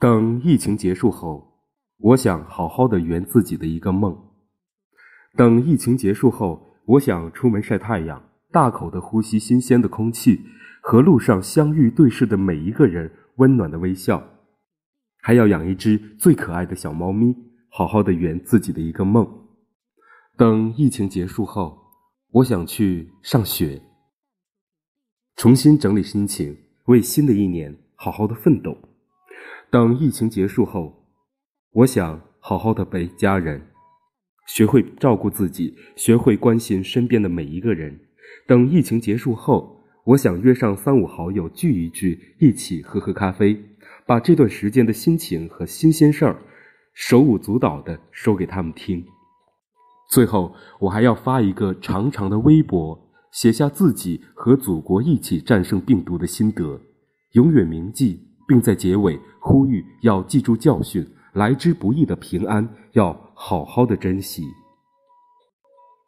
等疫情结束后，我想好好的圆自己的一个梦。等疫情结束后，我想出门晒太阳，大口的呼吸新鲜的空气，和路上相遇对视的每一个人温暖的微笑。还要养一只最可爱的小猫咪，好好的圆自己的一个梦。等疫情结束后，我想去上学，重新整理心情，为新的一年好好的奋斗。等疫情结束后，我想好好的陪家人，学会照顾自己，学会关心身边的每一个人。等疫情结束后，我想约上三五好友聚一聚，一起喝喝咖啡，把这段时间的心情和新鲜事儿手舞足蹈的说给他们听。最后，我还要发一个长长的微博，写下自己和祖国一起战胜病毒的心得，永远铭记。并在结尾呼吁要记住教训，来之不易的平安要好好的珍惜。